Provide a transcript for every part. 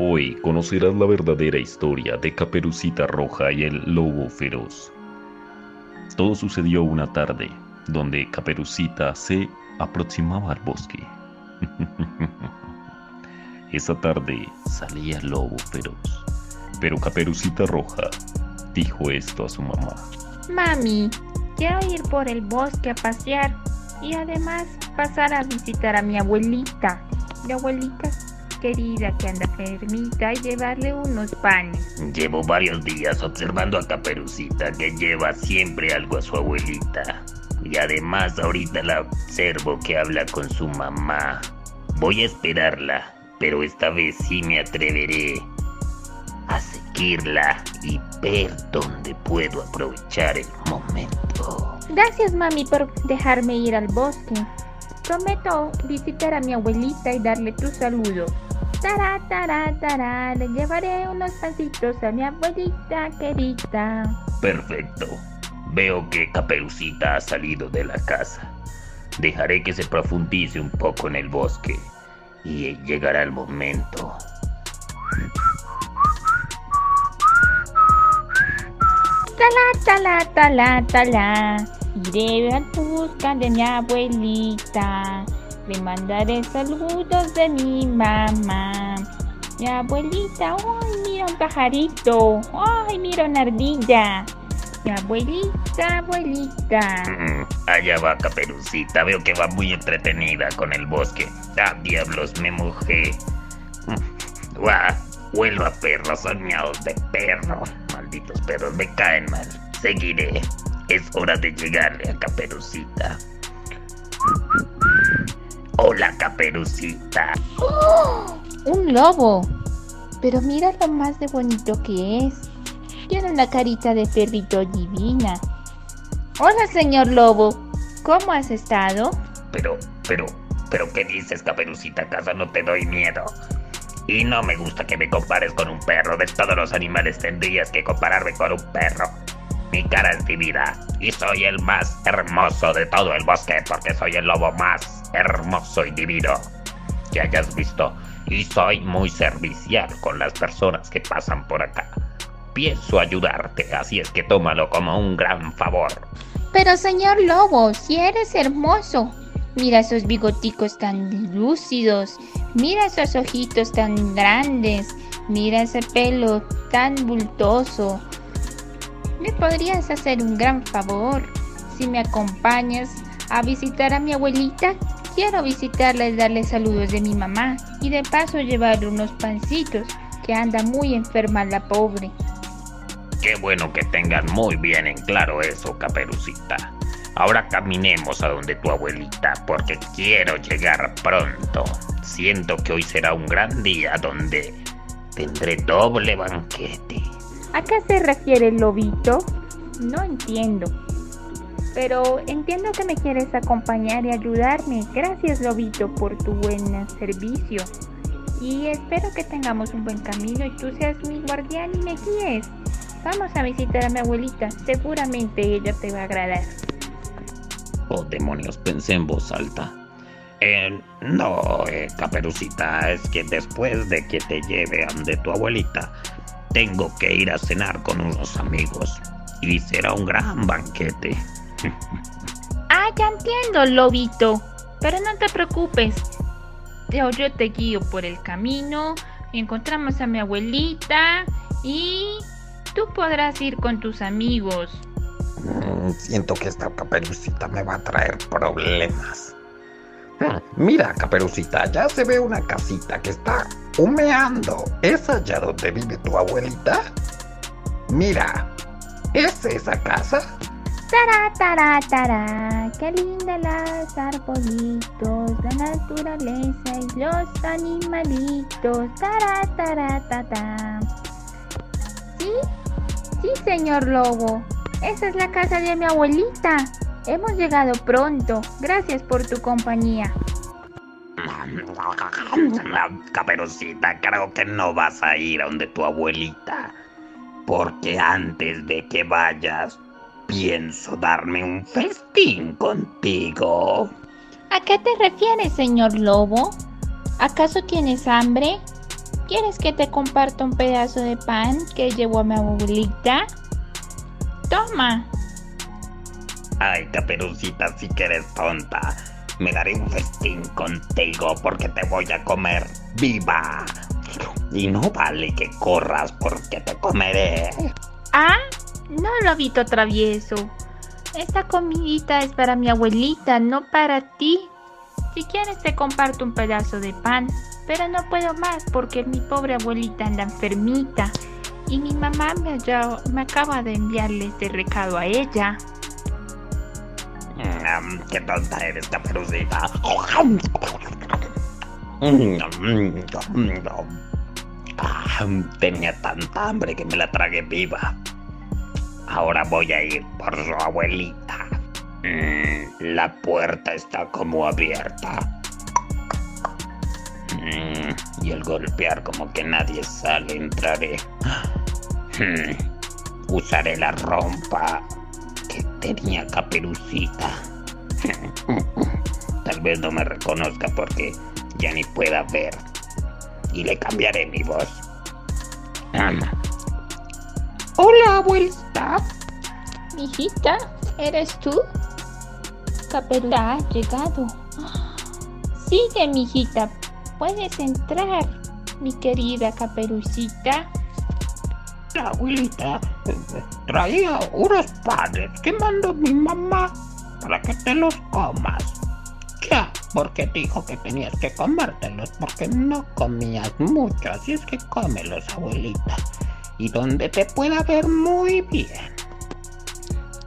Hoy conocerás la verdadera historia de Caperucita Roja y el Lobo Feroz. Todo sucedió una tarde, donde Caperucita se aproximaba al bosque. Esa tarde salía el Lobo Feroz, pero Caperucita Roja dijo esto a su mamá. Mami, quiero ir por el bosque a pasear y además pasar a visitar a mi abuelita. Mi abuelita querida que anda enfermita y llevarle unos panes. Llevo varios días observando a Caperucita que lleva siempre algo a su abuelita. Y además ahorita la observo que habla con su mamá. Voy a esperarla, pero esta vez sí me atreveré a seguirla y ver dónde puedo aprovechar el momento. Gracias mami por dejarme ir al bosque. Prometo visitar a mi abuelita y darle tu saludo. Tará, tará, tará, le llevaré unos pasitos a mi abuelita querida. Perfecto. Veo que Caperucita ha salido de la casa. Dejaré que se profundice un poco en el bosque y llegará el momento. Talá, talá, talá, talá. Iré a busca de mi abuelita. Le mandaré saludos de mi mamá. Mi abuelita, ¡ay, mira un pajarito! ¡Ay, mira una ardilla! Mi abuelita, abuelita. Mm, allá va Caperucita. Veo que va muy entretenida con el bosque. ¡Ah, diablos! Me mojé. Mm, ¡Guau! Huelo a perro, son miados de perro. Malditos perros, me caen mal. Seguiré. Es hora de llegarle a Caperucita. Hola, Caperucita. ¡Oh! ¡Un lobo! Pero mira lo más de bonito que es. Tiene una carita de perrito divina. Hola, señor lobo. ¿Cómo has estado? Pero, pero, pero, ¿qué dices, Caperucita? ¿Acaso no te doy miedo? Y no me gusta que me compares con un perro. De todos los animales tendrías que compararme con un perro. Mi cara es divina y soy el más hermoso de todo el bosque porque soy el lobo más hermoso y divino que hayas visto. Y soy muy servicial con las personas que pasan por acá. Pienso ayudarte, así es que tómalo como un gran favor. Pero señor lobo, si eres hermoso. Mira esos bigoticos tan lúcidos. Mira esos ojitos tan grandes. Mira ese pelo tan bultoso. ¿Me podrías hacer un gran favor si me acompañas a visitar a mi abuelita? Quiero visitarla y darle saludos de mi mamá y de paso llevarle unos pancitos que anda muy enferma la pobre. Qué bueno que tengan muy bien en claro eso, Caperucita. Ahora caminemos a donde tu abuelita porque quiero llegar pronto. Siento que hoy será un gran día donde tendré doble banquete. ¿A qué se refiere el lobito? No entiendo. Pero entiendo que me quieres acompañar y ayudarme. Gracias, lobito, por tu buen servicio. Y espero que tengamos un buen camino y tú seas mi guardián y me guíes. Vamos a visitar a mi abuelita. Seguramente ella te va a agradar. Oh, demonios, pensé en voz alta. Eh, no, eh, Caperucita, es que después de que te lleve ante tu abuelita, tengo que ir a cenar con unos amigos. Y será un gran banquete. Ah, ya entiendo, lobito. Pero no te preocupes. Yo, yo te guío por el camino. Encontramos a mi abuelita. Y tú podrás ir con tus amigos. Mm, siento que esta caperucita me va a traer problemas. Mm, mira, caperucita, ya se ve una casita que está humeando. ¿Es allá donde vive tu abuelita? Mira, ¿es esa casa? Tará, tará, qué linda las arbolitos, la naturaleza y los animalitos. Tará, tará. ¿Sí? Sí, señor lobo. Esa es la casa de mi abuelita. Hemos llegado pronto. Gracias por tu compañía. Caperucita, creo que no vas a ir a donde tu abuelita. Porque antes de que vayas, pienso darme un festín contigo. ¿A qué te refieres, señor lobo? ¿Acaso tienes hambre? ¿Quieres que te comparta un pedazo de pan que llevó a mi abuelita? Toma. Ay, caperucita, si que eres tonta. Me daré un festín contigo porque te voy a comer viva. Y no vale que corras porque te comeré. Ah, no, lobito travieso. Esta comidita es para mi abuelita, no para ti. Si quieres te comparto un pedazo de pan, pero no puedo más porque mi pobre abuelita anda enfermita y mi mamá me, acaba de enviarle este recado a ella. Mm, qué tonta eres, caperucita. Ah, Tenía tanta hambre que me la tragué viva. Ahora voy a ir por su abuelita. Mm, La puerta está como abierta. Mm, Y al golpear como que nadie sale, entraré. Hmm, Usaré la rompa que tenía caperucita. Tal vez no me reconozca porque ya ni pueda ver. Y le cambiaré mi voz. Ama. Hola, abuelita. Mijita, ¿eres tú? Caperucita ha llegado. Sigue, mijita. Puedes entrar, mi querida caperucita. La abuelita eh, traía unos panes que mandó mi mamá para que te los comas. Ya, porque dijo que tenías que comértelos porque no comías mucho, así es que cómelos, abuelita. Y donde te pueda ver muy bien.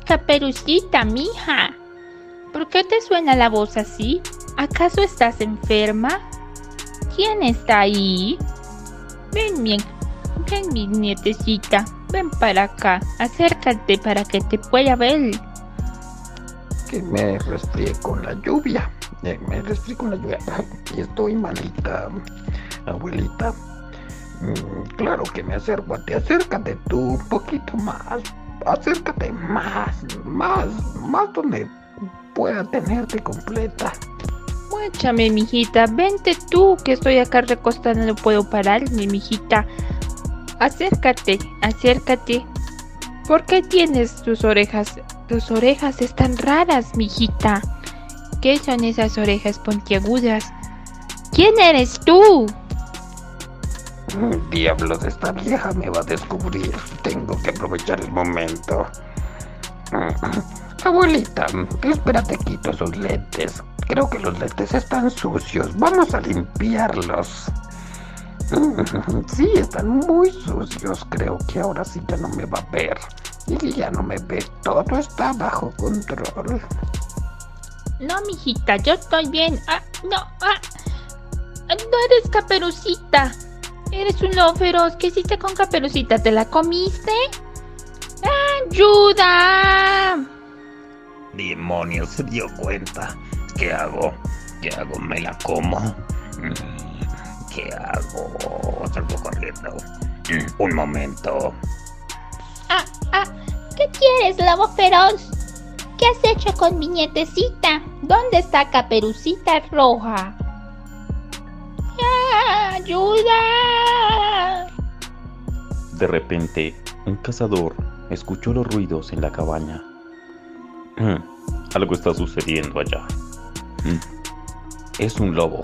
Caperucita, mija. ¿Por qué te suena la voz así? ¿Acaso estás enferma? ¿Quién está ahí? Ven, mi, ven, mi nietecita. Ven para acá. Acércate para que te pueda ver. Que me resfrié con la lluvia. Eh, me resfrié con la lluvia. Y estoy malita, abuelita. Mm, claro que me acerco a ti. Acércate tú un poquito más. Acércate más, más, más donde pueda tenerte completa. Muéchame, mijita. Vente tú, que estoy acá recostada. No puedo pararme, mijita. Acércate, acércate. ¿Por qué tienes tus orejas? Tus orejas están raras, mijita. ¿Qué son esas orejas puntiagudas? ¿Quién eres tú? Diablos, esta vieja me va a descubrir. Tengo que aprovechar el momento. Abuelita, espérate, quito esos lentes. Creo que los lentes están sucios. Vamos a limpiarlos. Sí, están muy sucios. Creo que ahora sí ya no me va a ver. Y ya no me ve. Todo está bajo control. No, mijita, yo estoy bien. Ah, no, ah. No eres caperucita. Eres un lobo feroz. ¿Qué hiciste con caperucita? ¿Te la comiste? ¡Ayuda! Demonios, se dio cuenta. ¿Qué hago? ¿Qué hago? ¿Me la como? Mm, ¿Qué hago? Salgo corriendo. Mm, Un momento. Ah, ah, ¿qué quieres, lobo feroz? ¿Qué has hecho con mi nietecita? ¿Dónde está Caperucita Roja? ¡Ah, ¡Ayuda! De repente, un cazador escuchó los ruidos en la cabaña. Mm, Algo está sucediendo allá. Mm, Es un lobo.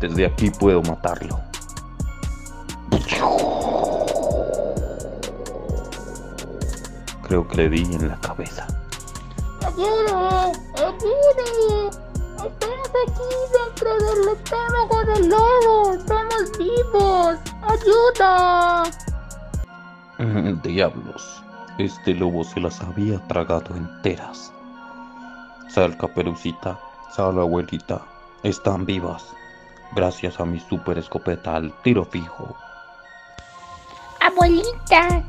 Desde aquí puedo matarlo. Creo que le di en la cabeza. ¡Ayuda! ¡Ayuda! Aquí dentro del estómago del lobo. Estamos vivos. ¡Ayuda! Mm, Diablos, este lobo se las había tragado enteras. Sal, caperucita, sal, abuelita, están vivas. Gracias a mi super escopeta al tiro fijo. Abuelita,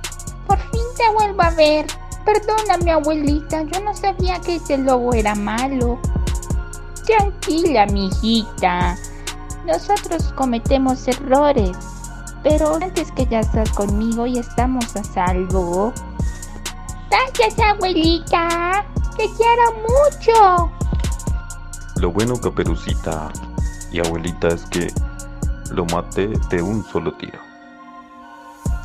por fin te vuelvo a ver. Perdóname, abuelita, yo no sabía que ese lobo era malo. Tranquila, mijita. Nosotros cometemos errores, pero antes que ya estás conmigo y estamos a salvo. Gracias, abuelita. Te quiero mucho. Lo bueno, caperucita y abuelita, es que lo maté de un solo tiro.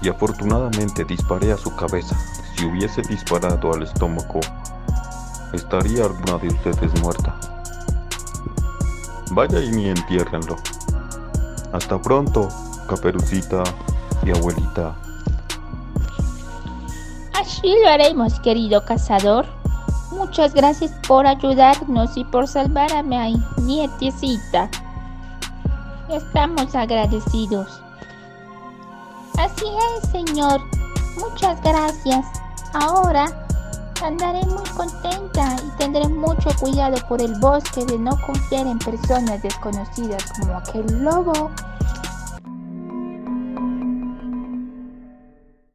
Y afortunadamente disparé a su cabeza. Si hubiese disparado al estómago, estaría alguna de ustedes muerta. Vaya y ni entiérrenlo. Hasta pronto, caperucita y abuelita. Así lo haremos, querido cazador. Muchas gracias por ayudarnos y por salvar a mi nietecita. Estamos agradecidos. Así es, señor. Muchas gracias. Ahora andaré muy contenta y tendré mucho cuidado por el bosque de no confiar en personas desconocidas como aquel lobo